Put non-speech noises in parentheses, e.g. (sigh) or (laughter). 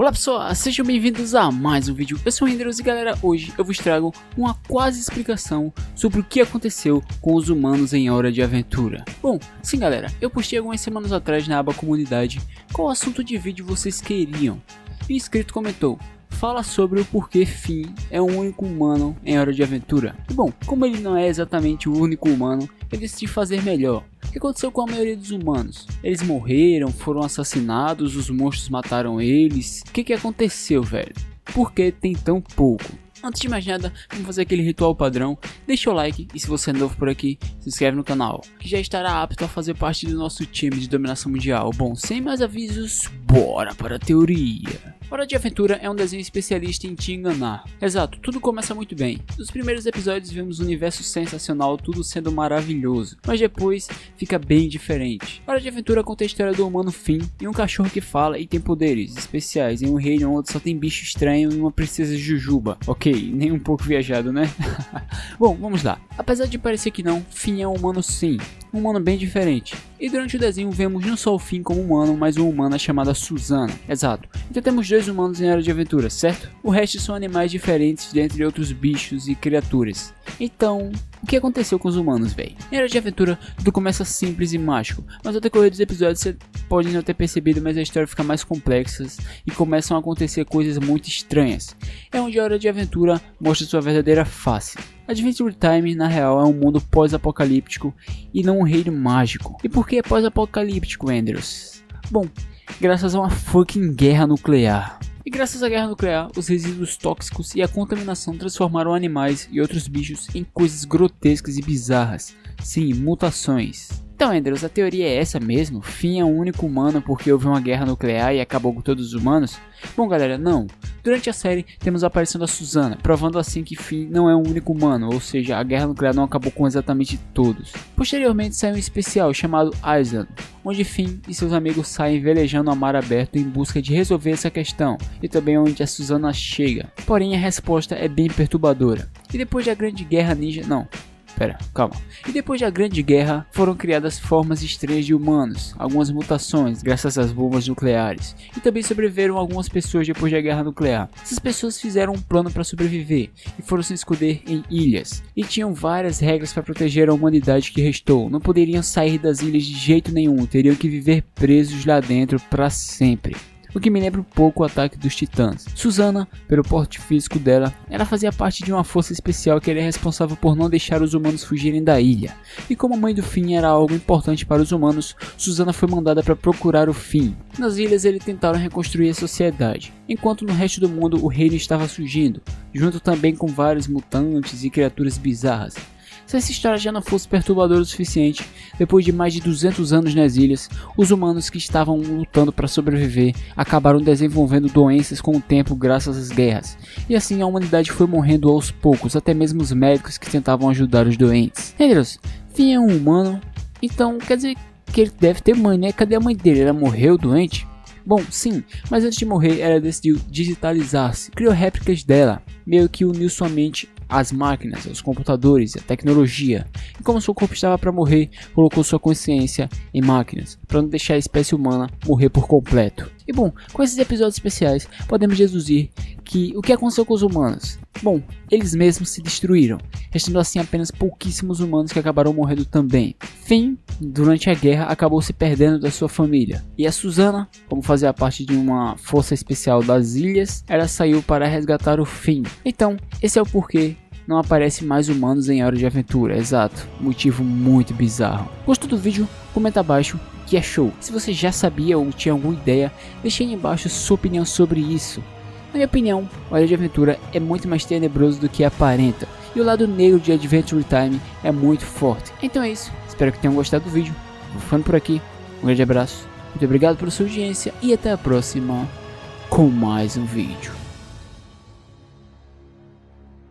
Olá pessoal, sejam bem-vindos a mais um vídeo, eu sou o Andrews e galera, hoje eu vos trago uma quase explicação sobre o que aconteceu com os humanos em Hora de Aventura. Bom, sim galera, eu postei algumas semanas atrás na aba comunidade qual assunto de vídeo vocês queriam, e o inscrito comentou, fala sobre o porquê Finn é o único humano em Hora de Aventura. E bom, como ele não é exatamente o único humano, eu decidi fazer melhor. O que aconteceu com a maioria dos humanos? Eles morreram, foram assassinados, os monstros mataram eles. O que, que aconteceu, velho? Por que tem tão pouco? Antes de mais nada, vamos fazer aquele ritual padrão. Deixa o like e se você é novo por aqui, se inscreve no canal, que já estará apto a fazer parte do nosso time de dominação mundial. Bom, sem mais avisos, bora para a teoria. Hora de Aventura é um desenho especialista em te enganar. Exato, tudo começa muito bem. Nos primeiros episódios vemos um universo sensacional, tudo sendo maravilhoso, mas depois fica bem diferente. Hora de Aventura conta a história do humano Finn e um cachorro que fala e tem poderes especiais em um reino onde só tem bicho estranho e uma princesa Jujuba. Ok, nem um pouco viajado, né? (laughs) Bom, vamos lá. Apesar de parecer que não, Finn é um humano sim, um humano bem diferente. E durante o desenho vemos não só o Finn como humano, mas uma humana chamada Susana. Exato. Então temos dois humanos em Hora de Aventura, certo? O resto são animais diferentes dentre outros bichos e criaturas. Então, o que aconteceu com os humanos, velho? Em Hora de Aventura, tudo começa simples e mágico, mas ao decorrer dos episódios você pode não ter percebido, mas a história fica mais complexa e começam a acontecer coisas muito estranhas. É onde a Hora de Aventura mostra sua verdadeira face. Adventure Time, na real, é um mundo pós-apocalíptico e não um reino mágico. E por que é pós-apocalíptico, Andrews? Bom, graças a uma fucking guerra nuclear. E graças à guerra nuclear, os resíduos tóxicos e a contaminação transformaram animais e outros bichos em coisas grotescas e bizarras. Sim, mutações. Então, Andrews, a teoria é essa mesmo? Finn é o único humano porque houve uma guerra nuclear e acabou com todos os humanos? Bom, galera, não. Durante a série, temos a aparição da Susana, provando assim que Finn não é o único humano, ou seja, a guerra nuclear não acabou com exatamente todos. Posteriormente, sai um especial chamado Island, onde Finn e seus amigos saem velejando a mar aberto em busca de resolver essa questão, e também onde a Susana chega. Porém, a resposta é bem perturbadora. E depois da Grande Guerra Ninja, não, Pera, calma. E depois da Grande Guerra, foram criadas formas estranhas de humanos, algumas mutações, graças às bombas nucleares. E também sobreviveram algumas pessoas depois da Guerra Nuclear. Essas pessoas fizeram um plano para sobreviver e foram se esconder em ilhas. E tinham várias regras para proteger a humanidade que restou. Não poderiam sair das ilhas de jeito nenhum, teriam que viver presos lá dentro para sempre o que me lembra um pouco o ataque dos titãs. Susana, pelo porte físico dela, ela fazia parte de uma força especial que era responsável por não deixar os humanos fugirem da ilha. E como a mãe do Finn era algo importante para os humanos, Susana foi mandada para procurar o Finn. Nas ilhas eles tentaram reconstruir a sociedade, enquanto no resto do mundo o reino estava surgindo, junto também com vários mutantes e criaturas bizarras. Se essa história já não fosse perturbadora o suficiente, depois de mais de 200 anos nas ilhas, os humanos que estavam lutando para sobreviver acabaram desenvolvendo doenças com o tempo graças às guerras, e assim a humanidade foi morrendo aos poucos, até mesmo os médicos que tentavam ajudar os doentes. Hendros, Finn é um humano, então quer dizer que ele deve ter mãe, né? Cadê a mãe dele? Ela morreu doente? Bom, sim, mas antes de morrer, ela decidiu digitalizar-se, criou réplicas dela, meio que uniu sua mente as máquinas, os computadores, a tecnologia. E como seu corpo estava para morrer, colocou sua consciência em máquinas, para não deixar a espécie humana morrer por completo. E bom, com esses episódios especiais, podemos deduzir que o que aconteceu com os humanos? Bom, eles mesmos se destruíram, restando assim apenas pouquíssimos humanos que acabaram morrendo também. Finn, durante a guerra, acabou se perdendo da sua família. E a Susana, como fazia parte de uma força especial das ilhas, ela saiu para resgatar o Finn. Então, esse é o porquê não aparece mais humanos em Hora de Aventura, exato, motivo muito bizarro. Gostou do vídeo? Comenta abaixo que show. Se você já sabia ou tinha alguma ideia, deixe aí embaixo sua opinião sobre isso. Na minha opinião, Hora de Aventura é muito mais tenebroso do que aparenta, e o lado negro de Adventure Time é muito forte. Então é isso, espero que tenham gostado do vídeo, vou ficando por aqui, um grande abraço, muito obrigado pela sua audiência e até a próxima com mais um vídeo.